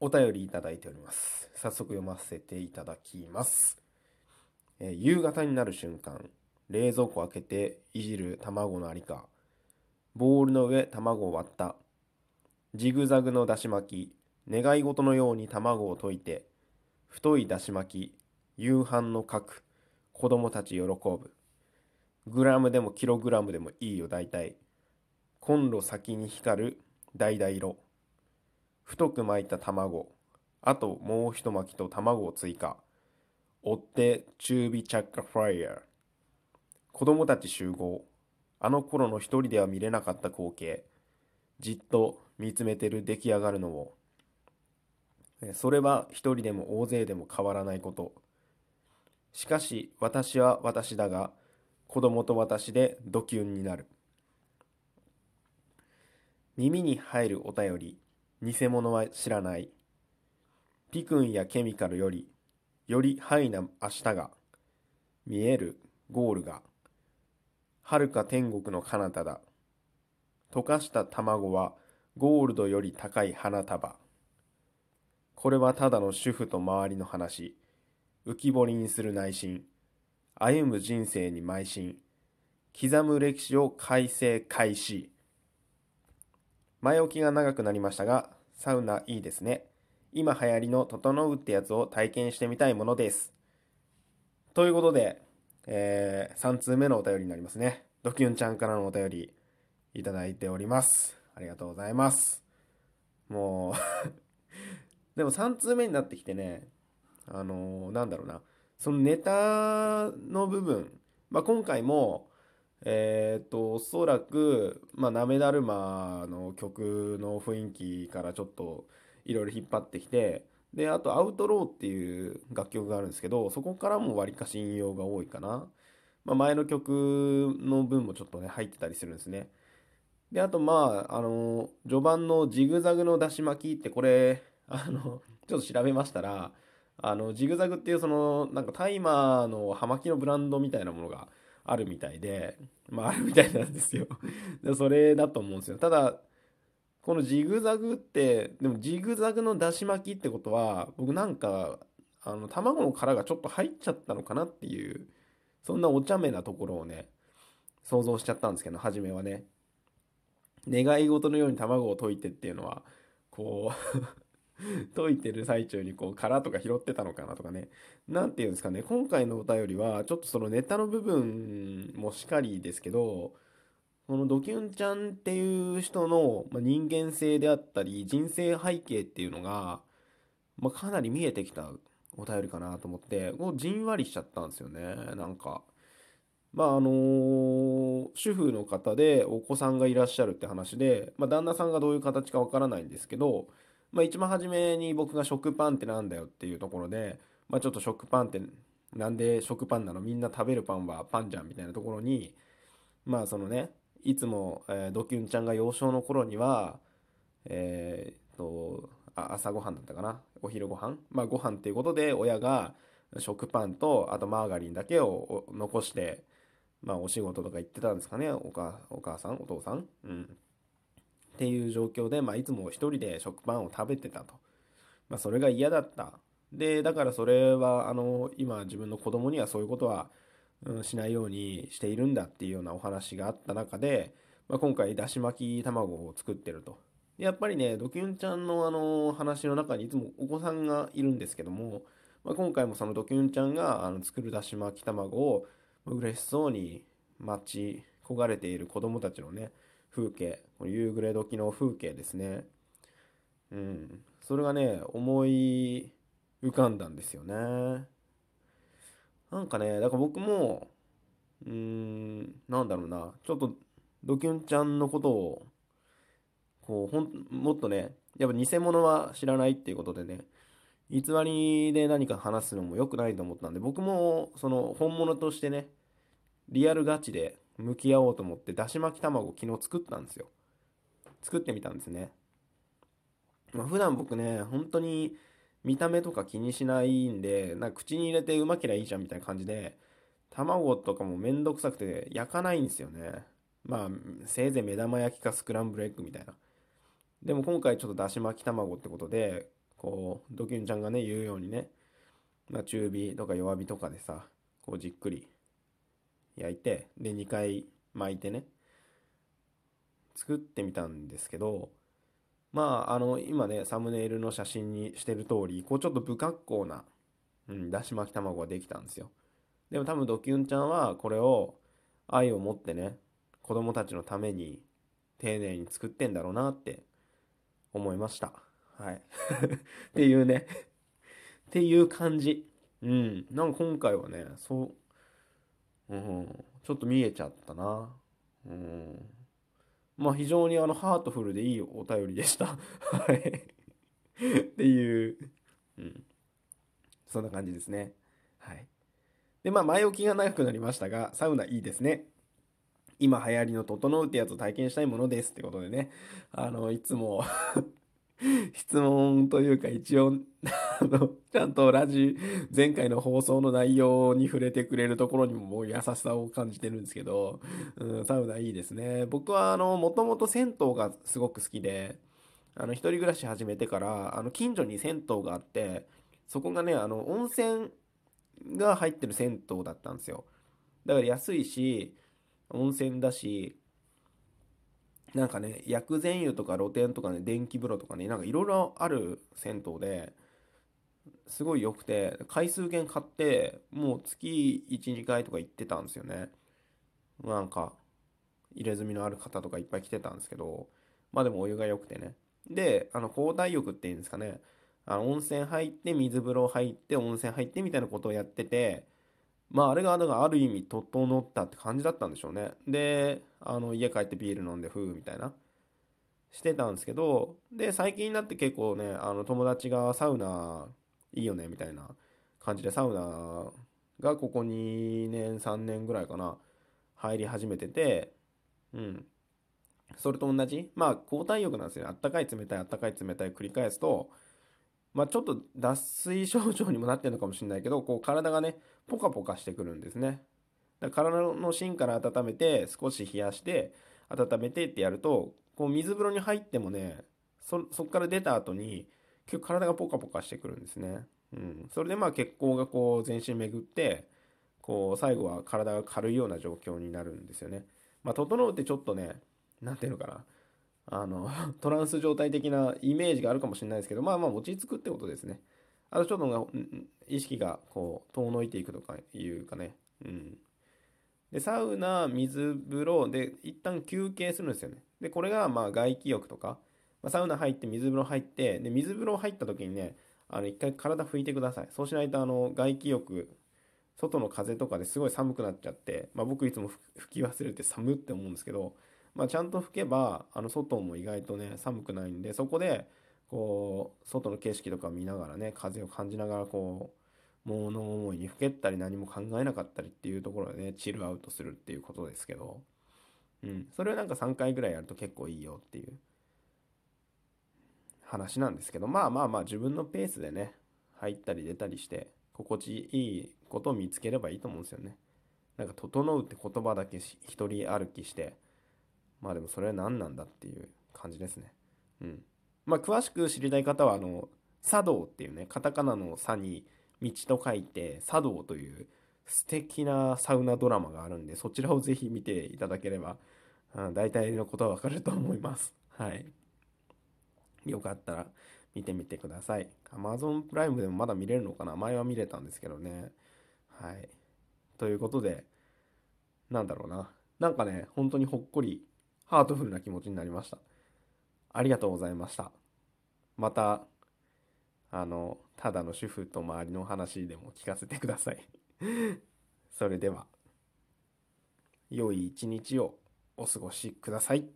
お便りいただいております。早速読ませていただきます。えー夕方になる瞬間、冷蔵庫開けていじる卵のありか。ボールの上、卵を割った。ジグザグのだし巻き、願い事のように卵を溶いて、太いだし巻き、夕飯の核、子供たち喜ぶ。グラムでもキログラムでもいいよ、大体。コンロ先に光る橙色。太く巻いた卵。あともう一巻きと卵を追加。追って中火チャッカフライヤー。子供たち集合。あの頃の一人では見れなかった光景。じっと見つめてる出来上がるのを。それは一人でも大勢でも変わらないこと。しかし私は私だが、子供と私でドキュンになる。耳に入るお便り、偽物は知らない。ピクンやケミカルより、よりハイな明日が、見えるゴールが、遥か天国の彼方だ。溶かした卵はゴールドより高い花束。これはただの主婦と周りの話。浮き彫りにする内心。歩む人生に邁進。刻む歴史を改正開始。前置きが長くなりましたが、サウナいいですね。今流行りの整うってやつを体験してみたいものです。ということで、えー、3通目のお便りになりますね。ドキュンちゃんからのお便りいただいております。ありがとうございます。もう でも3通目になってきてね、あのーなんだろうな、そのネタの部分、まあ、今回も、えーっと、おそらく、まあ、なめだるまの曲の雰囲気からちょっといろいろ引っ張ってきて、で、あと、アウトローっていう楽曲があるんですけど、そこからもわりかし引用が多いかな。まあ、前の曲の分もちょっとね、入ってたりするんですね。で、あと、まあ、あの、序盤のジグザグのだし巻きって、これ、あの、ちょっと調べましたら、あの、ジグザグっていうその、なんかタイマーの葉巻のブランドみたいなものがあるみたいで、まあ、あるみたいなんですよ。それだと思うんですよ。ただ、このジグザグって、でもジグザグのだし巻きってことは、僕なんか、あの、卵の殻がちょっと入っちゃったのかなっていう、そんなお茶目なところをね、想像しちゃったんですけど、初めはね。願い事のように卵を溶いてっていうのは、こう、溶いてる最中にこう殻とか拾ってたのかなとかね。なんていうんですかね。今回のお便りは、ちょっとそのネタの部分もしかりですけど、このドキュンちゃんっていう人の人間性であったり、人生背景っていうのが、まあ、かなり見えてきたお便りかなと思って、こうじんわりしちゃったんですよね。なんか。まああの主婦の方でお子さんがいらっしゃるって話で、まあ、旦那さんがどういう形かわからないんですけど、まあ、一番初めに僕が食パンってなんだよっていうところで、まあ、ちょっと食パンってなんで食パンなの？みんな食べるパンはパンじゃんみたいなところにまあそのねいつも、えードキュンちゃんが幼少の頃にはえーっと朝ごはんだったかな？お昼ご飯まあご飯っていうことで親が食パンとあとマーガリンだけを残してまあお仕事とか行ってたんですかね？お母お母さん？お父さん？うん。っていう状況で、まあ、いつも一人で食パンを食べてたと。まあ、それが嫌だった。で、だからそれは、あの、今自分の子供にはそういうことは、うん、しないようにしているんだっていうようなお話があった中で、まあ、今回、だし巻き卵を作ってると。やっぱりね、ドキュンちゃんのあの話の中にいつもお子さんがいるんですけども、まあ、今回もそのドキュンちゃんがあの作るだし巻き卵を嬉しそうに待ち焦がれている子供たちのね、風景、この夕暮れ時の風景ですね。うん。それがね、思い浮かんだんですよね。なんかね、だから僕も、うーん、なんだろうな、ちょっとドキュンちゃんのことを、こう、ほん、もっとね、やっぱ偽物は知らないっていうことでね、偽りで何か話すのも良くないと思ったんで、僕もその本物としてね、リアルガチで向き合おうと思ってだし巻き卵昨日作ったんですよ。作ってみたんですね。まあ普段僕ね本当に見た目とか気にしないんでなんか口に入れてうまけりゃいいじゃんみたいな感じで卵とかもめんどくさくて焼かないんですよね。まあせいぜい目玉焼きかスクランブルエッグみたいな。でも今回ちょっとだし巻き卵ってことでここう、ドキュンちゃんがね、言うようにね、まあ、中火とか弱火とかでさ、こうじっくり焼いて、で、2回巻いてね、作ってみたんですけど、まあ、あの、今ね、サムネイルの写真にしてる通り、こうちょっと不格好な、うん、だし巻き卵ができたんですよ。でも多分ドキュンちゃんはこれを愛を持ってね、子供たちのために丁寧に作ってんだろうなって思いました。はい。っていうねっていう感じ。うん。なんか今回はね、そう、うん、ちょっと見えちゃったな。うん。まあ非常にあのハートフルでいいお便りでした。はい。っていう、うん。そんな感じですね。はい。で、まあ前置きが長くなりましたが、サウナいいですね。今流行りの整うってやつを体験したいものですってことでね、あの、いつも 質問というか一応あの、ちゃんとラジ、前回の放送の内容に触れてくれるところにももう優しさを感じてるんですけど、うん、サウナいいですね。僕はあの、もともと銭湯がすごく好きで、あの、一人暮らし始めてから、あの、近所に銭湯があって、そこがね、あの、温泉が入ってる銭湯だったんですよ。だから安いし、温泉だし、なんかね、薬膳湯とか露天とかね、電気風呂とかね、なんかいろいろある銭湯で、すごい良くて、回数券買って、もう月1、2回とか行ってたんですよね。なんか、入れ墨のある方とかいっぱい来てたんですけど、まあでもお湯が良くてね。で、あの、交代浴っていうんですかね。あの、温泉入って、水風呂入って、温泉入ってみたいなことをやってて、まああれが、だからある意味整ったって感じだったんでしょうね。で、あの、家帰ってビール飲んで、ふうみたいな。してたんですけど、で、最近になって結構ね、あの、友達がサウナいいよね、みたいな感じで、サウナがここ2年、3年ぐらいかな、入り始めてて、うん。それと同じまあ、交代浴なんですよ。あったかい冷たい、あったかい冷たい繰り返すと、まあ、ちょっと脱水症状にもなってるのかもしれないけど、こう体がね、ポカポカしてくるんですね。だから体の芯から温めて、少し冷やして、温めてってやると、こう水風呂に入ってもね、そ、そっから出た後に、結構体がポカポカしてくるんですね。うん。それでまあ血行がこう全身巡って、こう最後は体が軽いような状況になるんですよね。まあ、整うってちょっとね、なんていうのかな。あの、トランス状態的なイメージがあるかもしれないですけど、まあまあ落ち着くってことですね。あとちょっと意識がこう遠のいていくとかいうかね。うん。で、サウナ、水風呂で一旦休憩するんですよね。で、これがまあ外気浴とか、まあ、サウナ入って水風呂入って、で、水風呂入った時にね、あの、一回体拭いてください。そうしないとあの、外気浴、外の風とかですごい寒くなっちゃって、まあ僕いつも拭き忘れて寒って思うんですけど、まあ、ちゃんと吹けば、あの、外も意外とね、寒くないんで、そこで、こう、外の景色とか見ながらね、風を感じながら、こう、物思いにふけったり何も考えなかったりっていうところでね、チルアウトするっていうことですけど、うん。それをなんか3回ぐらいやると結構いいよっていう話なんですけど、まあまあまあ自分のペースでね、入ったり出たりして、心地いいことを見つければいいと思うんですよね。なんか、整うって言葉だけ一人歩きして、まあでもそれは何なんだっていう感じですね。うん。まあ詳しく知りたい方は、あの、茶道っていうね、カタカナの差に道と書いて、茶道という素敵なサウナドラマがあるんで、そちらをぜひ見ていただければ、うん、大体のことはわかると思います。はい。よかったら見てみてください。Amazon プライムでもまだ見れるのかな？前は見れたんですけどね。はい。ということで、なんだろうな。なんかね、本当にほっこりハートフルな気持ちになりました。ありがとうございました。また、あの、ただの主婦と周りの話でも聞かせてください それでは、良い一日をお過ごしください。